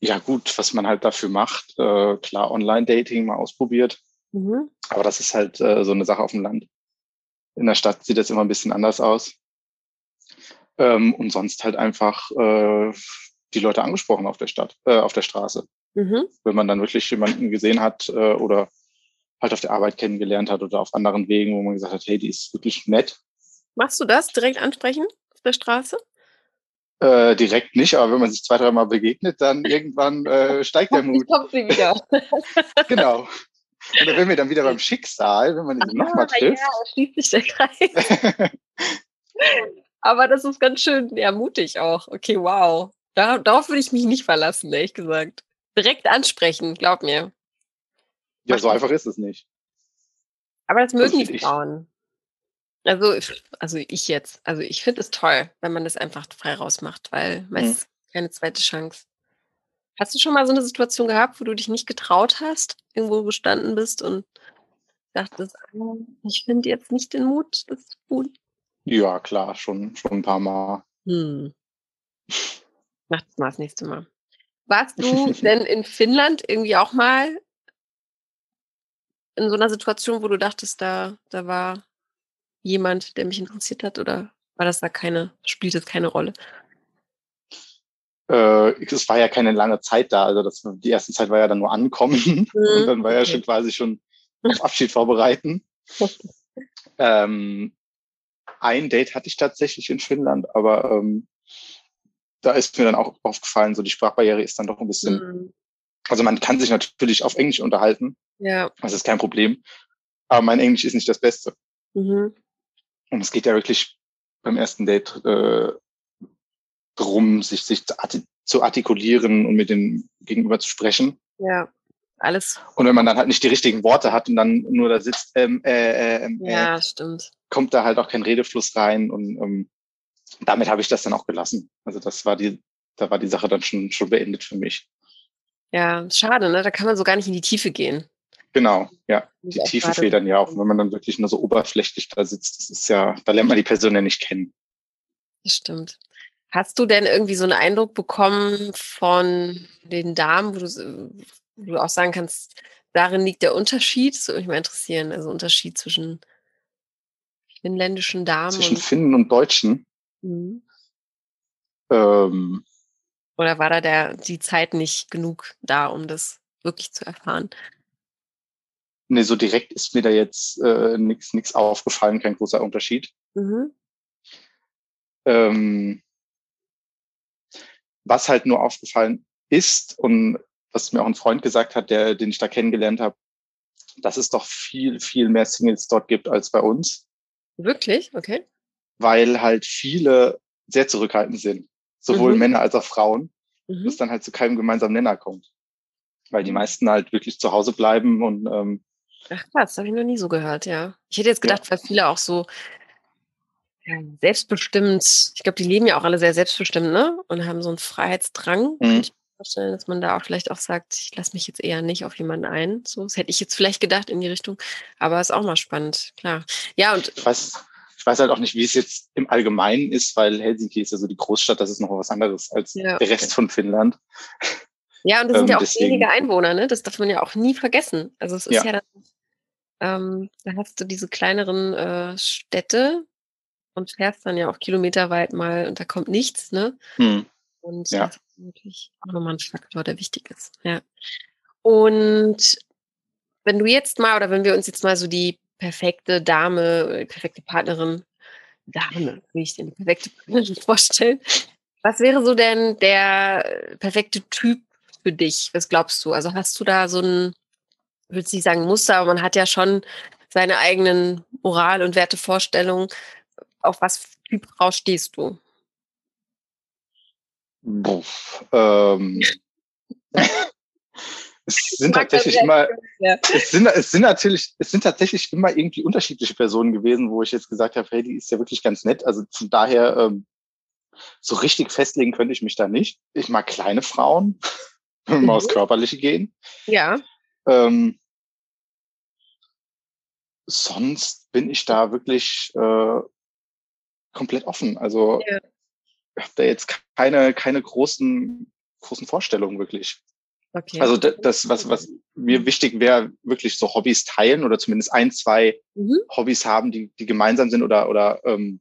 ja gut, was man halt dafür macht, äh, klar, Online-Dating mal ausprobiert. Mhm. Aber das ist halt äh, so eine Sache auf dem Land. In der Stadt sieht das immer ein bisschen anders aus. Ähm, und sonst halt einfach äh, die Leute angesprochen auf der Stadt, äh, auf der Straße. Mhm. Wenn man dann wirklich jemanden gesehen hat äh, oder halt auf der Arbeit kennengelernt hat oder auf anderen Wegen, wo man gesagt hat, hey, die ist wirklich nett. Machst du das direkt ansprechen auf der Straße? Äh, direkt nicht, aber wenn man sich zwei, dreimal begegnet, dann irgendwann äh, steigt der Mut. Kommt sie wieder. genau. Und dann sind wir dann wieder beim Schicksal, wenn man sie nochmal trifft. Ja, schließt sich der Kreis. aber das ist ganz schön ja, mutig auch. Okay, wow. Da, darauf würde ich mich nicht verlassen, ehrlich gesagt. Direkt ansprechen, glaub mir. Ja, so einfach ist es nicht. Aber das mögen die Frauen. Also, also ich jetzt. Also ich finde es toll, wenn man das einfach frei rausmacht, weil meistens mhm. keine zweite Chance. Hast du schon mal so eine Situation gehabt, wo du dich nicht getraut hast, irgendwo gestanden bist und dachtest, ah, ich finde jetzt nicht den Mut, das zu tun? Ja, klar, schon, schon ein paar Mal. Hm. Mach das mal das nächste Mal. Warst du denn in Finnland irgendwie auch mal in so einer Situation, wo du dachtest, da, da war jemand, der mich interessiert hat, oder war das da keine, spielt das keine Rolle? Äh, es war ja keine lange Zeit da, also das, die erste Zeit war ja dann nur ankommen mhm. und dann war ja schon quasi schon auf Abschied vorbereiten. ähm, ein Date hatte ich tatsächlich in Finnland, aber ähm, da ist mir dann auch aufgefallen, so die Sprachbarriere ist dann doch ein bisschen. Mhm. Also man kann sich natürlich auf Englisch unterhalten. Ja. Das ist kein Problem. Aber mein Englisch ist nicht das Beste. Mhm. Und es geht ja wirklich beim ersten Date äh, drum, sich, sich zu artikulieren und mit dem Gegenüber zu sprechen. Ja, alles. Und wenn man dann halt nicht die richtigen Worte hat und dann nur da sitzt, ähm, äh, äh, äh, ja, stimmt. kommt da halt auch kein Redefluss rein und ähm, damit habe ich das dann auch gelassen. Also das war die, da war die Sache dann schon, schon beendet für mich. Ja, schade, ne? Da kann man so gar nicht in die Tiefe gehen. Genau, ja. Die Tiefe fehlt dann ja auch, wenn man dann wirklich nur so oberflächlich da sitzt. Das ist ja, da lernt man die Person ja nicht kennen. Das stimmt. Hast du denn irgendwie so einen Eindruck bekommen von den Damen, wo du, wo du auch sagen kannst, darin liegt der Unterschied? Das würde mich mal interessieren. Also Unterschied zwischen finnländischen Damen. Zwischen Finnen und Deutschen. Mhm. Ähm, Oder war da der, die Zeit nicht genug da, um das wirklich zu erfahren? Nee, so direkt ist mir da jetzt äh, nichts aufgefallen, kein großer Unterschied. Mhm. Ähm, was halt nur aufgefallen ist und was mir auch ein Freund gesagt hat, der, den ich da kennengelernt habe, dass es doch viel, viel mehr Singles dort gibt als bei uns. Wirklich? Okay. Weil halt viele sehr zurückhaltend sind. Sowohl mhm. Männer als auch Frauen. Mhm. Dass dann halt zu keinem gemeinsamen Nenner kommt. Weil die meisten halt wirklich zu Hause bleiben und ähm, Ach krass, habe ich noch nie so gehört, ja. Ich hätte jetzt gedacht, ja. weil viele auch so selbstbestimmt, ich glaube, die leben ja auch alle sehr selbstbestimmt, ne? Und haben so einen Freiheitsdrang. Mhm. Ich mir vorstellen, dass man da auch vielleicht auch sagt, ich lasse mich jetzt eher nicht auf jemanden ein. So, das hätte ich jetzt vielleicht gedacht in die Richtung. Aber ist auch mal spannend, klar. Ja, und. Ich weiß, ich weiß halt auch nicht, wie es jetzt im Allgemeinen ist, weil Helsinki ist ja so die Großstadt, das ist noch was anderes als ja. der Rest von Finnland. Ja, und das sind ähm, ja auch deswegen. wenige Einwohner, ne? Das darf man ja auch nie vergessen. Also es ist ja, ja dann ähm, da hast du diese kleineren äh, Städte und fährst dann ja auch kilometerweit mal und da kommt nichts, ne? Hm. Und ja. das ist natürlich auch nochmal ein Faktor, der wichtig ist. Ja. Und wenn du jetzt mal, oder wenn wir uns jetzt mal so die perfekte Dame, die perfekte Partnerin, Dame, wie ich denn die perfekte Partnerin vorstellen, was wäre so denn der perfekte Typ für dich? Was glaubst du? Also hast du da so ein ich würde nicht sagen Muster, aber man hat ja schon seine eigenen Moral- und Wertevorstellungen. Auf was Typ Frau stehst du? Buff, ähm, es sind tatsächlich immer, ja. es sind, es sind natürlich, es sind tatsächlich immer irgendwie unterschiedliche Personen gewesen, wo ich jetzt gesagt habe, hey, die ist ja wirklich ganz nett. Also von daher, ähm, so richtig festlegen könnte ich mich da nicht. Ich mag kleine Frauen, wenn wir mal aufs mhm. Körperliche gehen. Ja. Ähm, sonst bin ich da wirklich äh, komplett offen. Also ja. ich habe da jetzt keine, keine großen, großen Vorstellungen wirklich. Okay. Also das, was, was mir wichtig wäre, wirklich so Hobbys teilen oder zumindest ein, zwei mhm. Hobbys haben, die, die gemeinsam sind oder, oder ähm,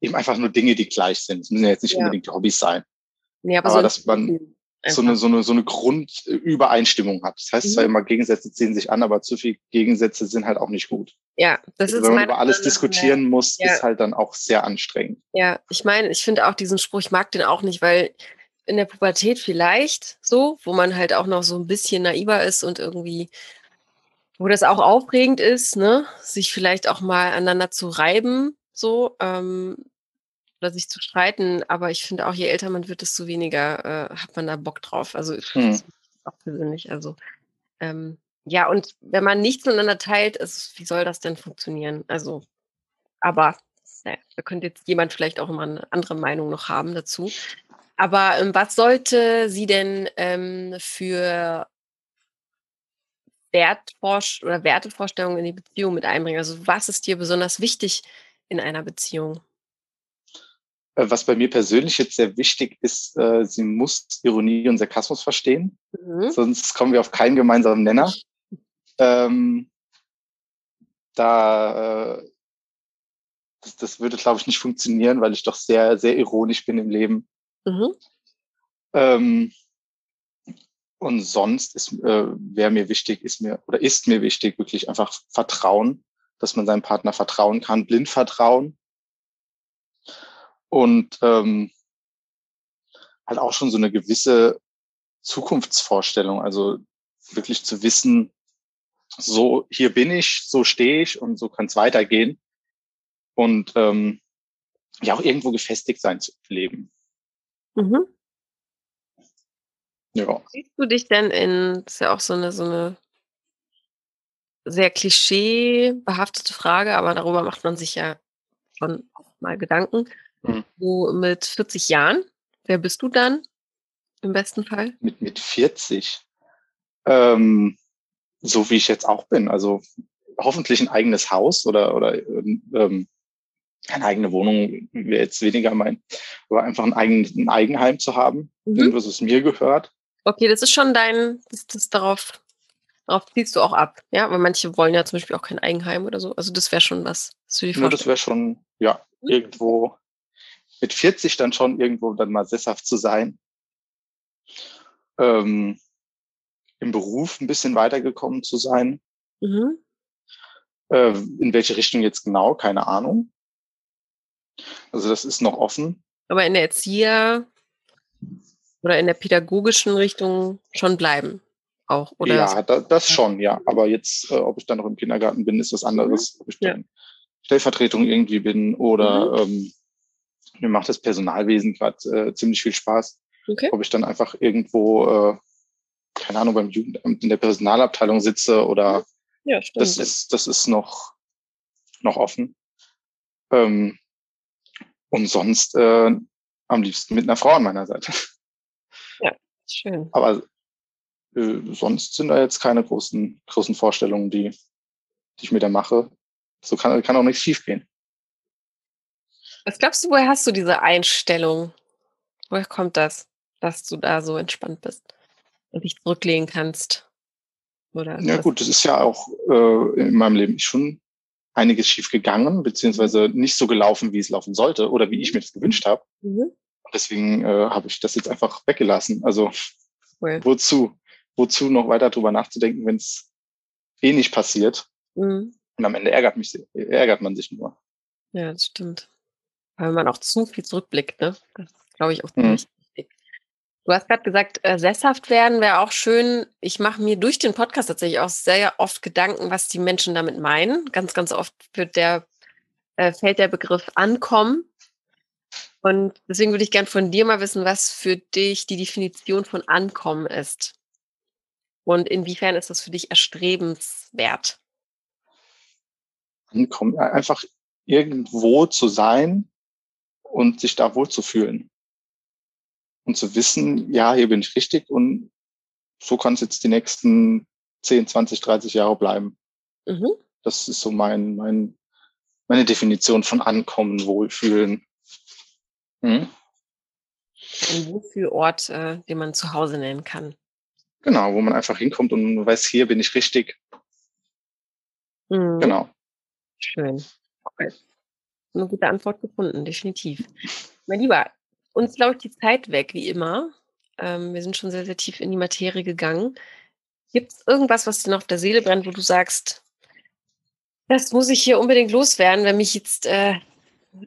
eben einfach nur Dinge, die gleich sind. Es müssen ja jetzt nicht ja. unbedingt Hobbys sein. Nee, aber, aber so dass man so eine, so eine, so eine Grundübereinstimmung hat. Das heißt mhm. zwar immer, Gegensätze ziehen sich an, aber zu viel Gegensätze sind halt auch nicht gut. Ja, das also, ist Wenn man über alles diskutieren ja. muss, ja. ist halt dann auch sehr anstrengend. Ja, ich meine, ich finde auch diesen Spruch, ich mag den auch nicht, weil in der Pubertät vielleicht so, wo man halt auch noch so ein bisschen naiver ist und irgendwie, wo das auch aufregend ist, ne, sich vielleicht auch mal aneinander zu reiben, so, ähm, oder sich zu streiten, aber ich finde auch, je älter man wird, desto weniger äh, hat man da Bock drauf. Also hm. auch persönlich. Also ähm, ja, und wenn man nichts miteinander teilt, ist, wie soll das denn funktionieren? Also, aber naja, da könnte jetzt jemand vielleicht auch immer eine andere Meinung noch haben dazu. Aber ähm, was sollte sie denn ähm, für oder Wertevorstellungen in die Beziehung mit einbringen? Also was ist dir besonders wichtig in einer Beziehung? Äh, was bei mir persönlich jetzt sehr wichtig ist, äh, sie muss Ironie und Sarkasmus verstehen. Mhm. Sonst kommen wir auf keinen gemeinsamen Nenner. Ähm, da äh, das, das würde, glaube ich, nicht funktionieren, weil ich doch sehr, sehr ironisch bin im Leben. Mhm. Ähm, und sonst ist äh, wäre mir wichtig, ist mir oder ist mir wichtig, wirklich einfach Vertrauen, dass man seinem Partner vertrauen kann, blind vertrauen und ähm, halt auch schon so eine gewisse Zukunftsvorstellung, also wirklich zu wissen, so hier bin ich, so stehe ich und so kann es weitergehen und ähm, ja auch irgendwo gefestigt sein zu leben. Mhm. Ja. Siehst du dich denn in, das ist ja auch so eine, so eine sehr klischeebehaftete Frage, aber darüber macht man sich ja schon mal Gedanken. Mhm. So mit 40 Jahren, wer bist du dann im besten Fall? Mit, mit 40? Ähm, so wie ich jetzt auch bin. Also hoffentlich ein eigenes Haus oder, oder ähm, eine eigene Wohnung wäre jetzt weniger mein, aber einfach ein, eigen, ein Eigenheim zu haben, mhm. irgendwas, was mir gehört. Okay, das ist schon dein, das, das darauf, darauf ziehst du auch ab, ja? Weil manche wollen ja zum Beispiel auch kein Eigenheim oder so. Also das wäre schon was. Das, ja, das wäre schon, ja, mhm. irgendwo mit 40 dann schon irgendwo dann mal sesshaft zu sein. Ähm, Im Beruf ein bisschen weitergekommen zu sein. Mhm. Äh, in welche Richtung jetzt genau, keine Ahnung. Also das ist noch offen. Aber in der Erzieher oder in der pädagogischen Richtung schon bleiben auch, oder? Ja, da, das schon, ja. Aber jetzt, äh, ob ich dann noch im Kindergarten bin, ist was anderes. Mhm. Ob ich dann ja. Stellvertretung irgendwie bin oder mhm. ähm, mir macht das Personalwesen gerade äh, ziemlich viel Spaß. Okay. Ob ich dann einfach irgendwo, äh, keine Ahnung, beim Jugendamt in der Personalabteilung sitze oder ja, stimmt. das ist, das ist noch, noch offen. Ähm, und sonst äh, am liebsten mit einer Frau an meiner Seite. Ja, schön. Aber äh, sonst sind da jetzt keine großen, großen Vorstellungen, die, die ich mir da mache. So kann, kann auch nichts schiefgehen. Was glaubst du, woher hast du diese Einstellung? Woher kommt das, dass du da so entspannt bist und dich zurücklegen kannst? Oder ja, gut, das ist ja auch äh, in meinem Leben schon einiges schief gegangen, beziehungsweise nicht so gelaufen, wie es laufen sollte oder wie ich mir das gewünscht habe. Mhm. Deswegen äh, habe ich das jetzt einfach weggelassen. Also cool. wozu? Wozu noch weiter drüber nachzudenken, wenn es eh nicht passiert? Mhm. Und am Ende ärgert, mich, ärgert man sich nur. Ja, das stimmt. Weil man auch zu viel zurückblickt, ne? Das glaube ich auch mhm. ziemlich Du hast gerade gesagt, äh, sesshaft werden wäre auch schön. Ich mache mir durch den Podcast tatsächlich auch sehr oft Gedanken, was die Menschen damit meinen. Ganz, ganz oft wird der, äh, fällt der Begriff ankommen. Und deswegen würde ich gern von dir mal wissen, was für dich die Definition von Ankommen ist. Und inwiefern ist das für dich erstrebenswert? Ankommen, einfach irgendwo zu sein und sich da wohl zu fühlen und zu wissen, ja, hier bin ich richtig und so kann es jetzt die nächsten 10, 20, 30 Jahre bleiben. Mhm. Das ist so mein, mein, meine Definition von Ankommen, Wohlfühlen. Mhm. Ein Wohlfühlort, äh, den man zu Hause nennen kann. Genau, wo man einfach hinkommt und weiß, hier bin ich richtig. Mhm. Genau. Schön. Okay. Eine gute Antwort gefunden, definitiv. Mein Lieber, uns, ich, die Zeit weg, wie immer. Ähm, wir sind schon sehr, sehr tief in die Materie gegangen. Gibt es irgendwas, was dir noch auf der Seele brennt, wo du sagst, das muss ich hier unbedingt loswerden, wenn mich jetzt äh,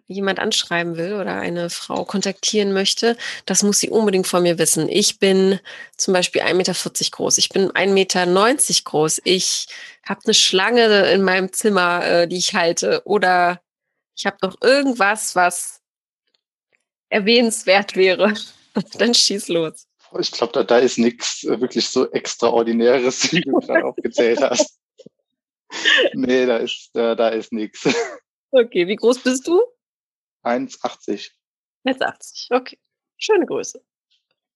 jemand anschreiben will oder eine Frau kontaktieren möchte, das muss sie unbedingt von mir wissen. Ich bin zum Beispiel 1,40 Meter groß, ich bin 1,90 Meter groß, ich habe eine Schlange in meinem Zimmer, äh, die ich halte oder ich habe doch irgendwas, was erwähnenswert wäre, dann schieß los. Ich glaube, da, da ist nichts äh, wirklich so Extraordinäres, wie du gerade aufgezählt hast. Nee, da ist, da, da ist nichts. Okay, wie groß bist du? 1,80. 1,80, okay. Schöne Größe.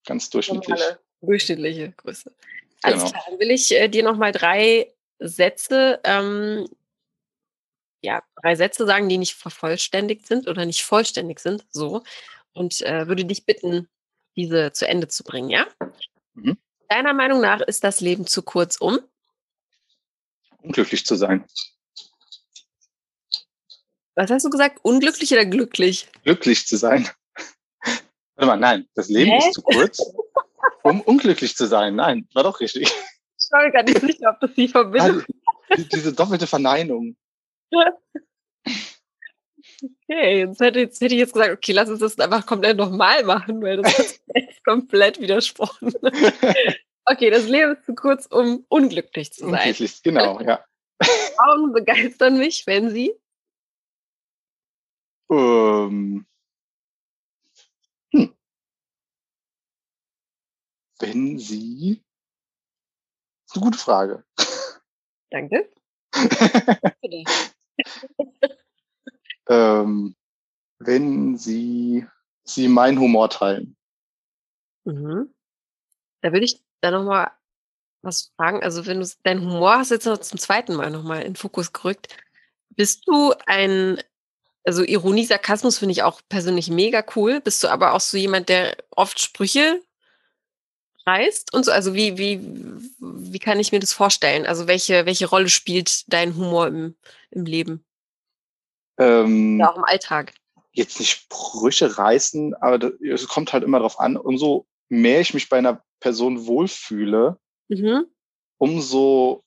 Ganz durchschnittlich. Durchschnittliche Größe. Alles genau. klar, dann will ich äh, dir nochmal drei Sätze ähm, ja, drei Sätze sagen, die nicht vervollständigt sind oder nicht vollständig sind, so und äh, würde dich bitten, diese zu Ende zu bringen, ja? Mhm. Deiner Meinung nach ist das Leben zu kurz, um? Unglücklich zu sein. Was hast du gesagt? Unglücklich oder glücklich? Glücklich zu sein. Warte mal, nein, das Leben Hä? ist zu kurz, um unglücklich zu sein. Nein, war doch richtig. Ich war gar nicht sicher, ob das die Verbindung also, Diese doppelte Verneinung. Okay, jetzt hätte, jetzt hätte ich jetzt gesagt, okay, lass uns das einfach komplett nochmal machen, weil das hat komplett widersprochen. Okay, das Leben ist zu kurz, um unglücklich zu sein. Unglücklich, genau, ja. Frauen begeistern mich, wenn sie? Ähm, hm. wenn Sie. Das ist eine gute Frage. Danke. Ähm, wenn Sie, Sie meinen Humor teilen. Mhm. Da würde ich da nochmal was fragen. Also wenn du deinen Humor hast jetzt noch zum zweiten Mal nochmal in Fokus gerückt. Bist du ein, also Ironie, Sarkasmus finde ich auch persönlich mega cool. Bist du aber auch so jemand, der oft Sprüche reißt und so? Also wie, wie, wie kann ich mir das vorstellen? Also welche, welche Rolle spielt dein Humor im, im Leben? Ähm, ja, auch im Alltag. Jetzt nicht Sprüche reißen, aber es kommt halt immer darauf an, umso mehr ich mich bei einer Person wohlfühle, mhm. umso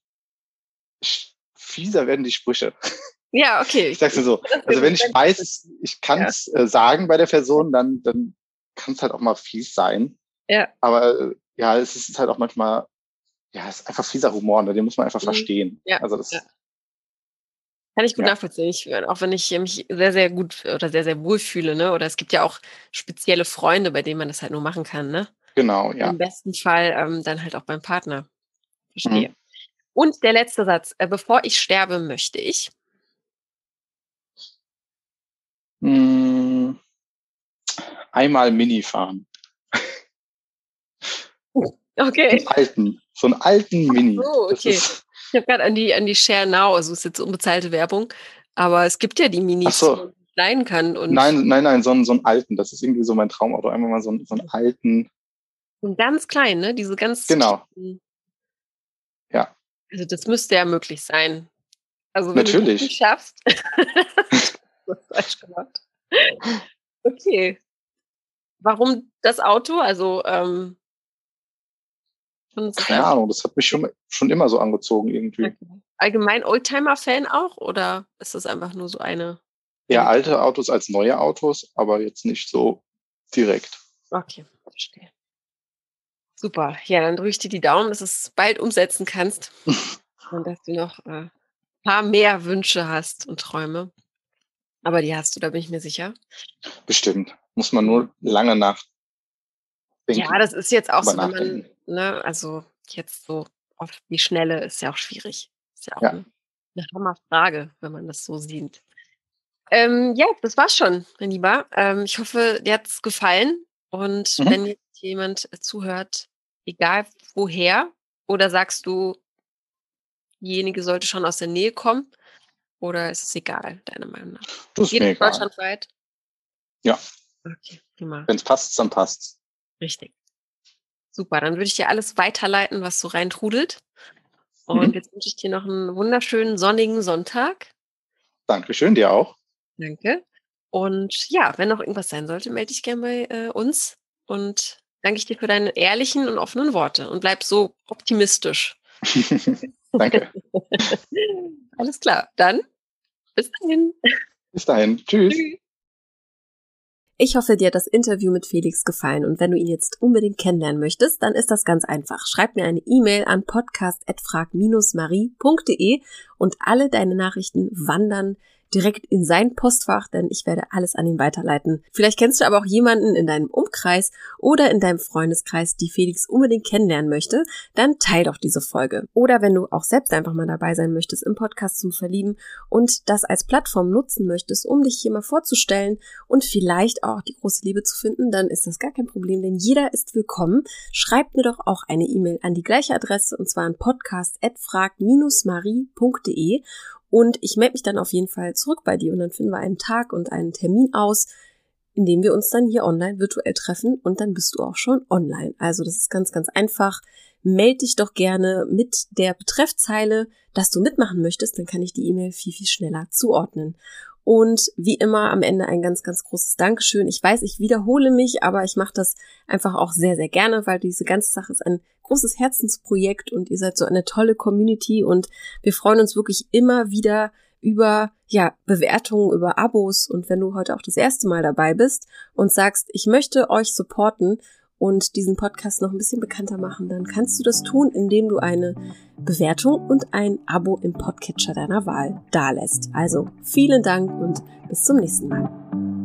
fieser werden die Sprüche. Ja, okay. Ich sag's dir so. Also wenn ich weiß, ich kann es ja. äh, sagen bei der Person, dann, dann kann es halt auch mal fies sein. Ja. Aber äh, ja, es ist halt auch manchmal, ja, es ist einfach fieser Humor, ne? den muss man einfach mhm. verstehen. Ja. Also das, ja. Kann ich gut ja. nachvollziehen. Ich, auch wenn ich mich sehr, sehr gut oder sehr, sehr wohl fühle, ne? Oder es gibt ja auch spezielle Freunde, bei denen man das halt nur machen kann, ne? Genau, ja. Im besten Fall ähm, dann halt auch beim Partner. Verstehe. Mhm. Und der letzte Satz. Äh, bevor ich sterbe, möchte ich. Hm, einmal Mini fahren. Okay. So einen alten, so einen alten Mini. Oh, okay. ich habe gerade an die, an die Share Now, also es ist jetzt unbezahlte Werbung, aber es gibt ja die Minis, so. die man kann. Und nein, nein, nein, so einen, so einen alten. Das ist irgendwie so mein Traumauto. Einmal mal so einen, so einen alten. Und ganz klein, ne? Diese ganz. Genau. Ja. Also das müsste ja möglich sein. Also wenn Natürlich. du nicht schaffst. das falsch gemacht. Okay. Warum das Auto? Also ähm, keine Ahnung, das hat mich schon, schon immer so angezogen irgendwie. Okay. Allgemein Oldtimer-Fan auch oder ist das einfach nur so eine? Ja, alte Autos als neue Autos, aber jetzt nicht so direkt. Okay, verstehe. Super. Ja, dann drücke ich dir die Daumen, dass du es bald umsetzen kannst und dass du noch ein äh, paar mehr Wünsche hast und Träume. Aber die hast du, da bin ich mir sicher. Bestimmt. Muss man nur lange nachdenken. Ja, das ist jetzt auch so, wenn man ne, also jetzt so auf die Schnelle ist ja auch schwierig. Ist ja auch ja. eine, eine Hammerfrage, wenn man das so sieht. Ähm, ja, das war's schon, mein Lieber. Ähm, ich hoffe, dir hat's gefallen. Und mhm. wenn jetzt jemand zuhört, egal woher, oder sagst du, diejenige sollte schon aus der Nähe kommen, oder ist es egal, deiner Meinung nach? Das ist Geht mir egal. deutschlandweit? Ja. Okay, prima. Wenn es passt, dann passt Richtig. Super, dann würde ich dir alles weiterleiten, was so reintrudelt. Und mhm. jetzt wünsche ich dir noch einen wunderschönen sonnigen Sonntag. Dankeschön, dir auch. Danke. Und ja, wenn noch irgendwas sein sollte, melde dich gerne bei äh, uns. Und danke ich dir für deine ehrlichen und offenen Worte. Und bleib so optimistisch. danke. Alles klar. Dann bis dahin. Bis dahin. Tschüss. Tschüss. Ich hoffe, dir hat das Interview mit Felix gefallen und wenn du ihn jetzt unbedingt kennenlernen möchtest, dann ist das ganz einfach. Schreib mir eine E-Mail an podcast@frag-marie.de und alle deine Nachrichten wandern direkt in sein Postfach, denn ich werde alles an ihn weiterleiten. Vielleicht kennst du aber auch jemanden in deinem Umkreis oder in deinem Freundeskreis, die Felix unbedingt kennenlernen möchte, dann teil doch diese Folge. Oder wenn du auch selbst einfach mal dabei sein möchtest im Podcast zum Verlieben und das als Plattform nutzen möchtest, um dich hier mal vorzustellen und vielleicht auch die große Liebe zu finden, dann ist das gar kein Problem, denn jeder ist willkommen. Schreib mir doch auch eine E-Mail an die gleiche Adresse und zwar an podcast@frag-marie.de und ich melde mich dann auf jeden Fall zurück bei dir und dann finden wir einen Tag und einen Termin aus, in dem wir uns dann hier online virtuell treffen und dann bist du auch schon online. Also das ist ganz, ganz einfach. Meld dich doch gerne mit der Betreffzeile, dass du mitmachen möchtest, dann kann ich die E-Mail viel, viel schneller zuordnen. Und wie immer am Ende ein ganz, ganz großes Dankeschön. Ich weiß, ich wiederhole mich, aber ich mache das einfach auch sehr, sehr gerne, weil diese ganze Sache ist ein großes Herzensprojekt und ihr seid so eine tolle Community und wir freuen uns wirklich immer wieder über ja, Bewertungen, über Abos und wenn du heute auch das erste Mal dabei bist und sagst, ich möchte euch supporten und diesen Podcast noch ein bisschen bekannter machen, dann kannst du das tun, indem du eine Bewertung und ein Abo im Podcatcher deiner Wahl dalässt. Also vielen Dank und bis zum nächsten Mal.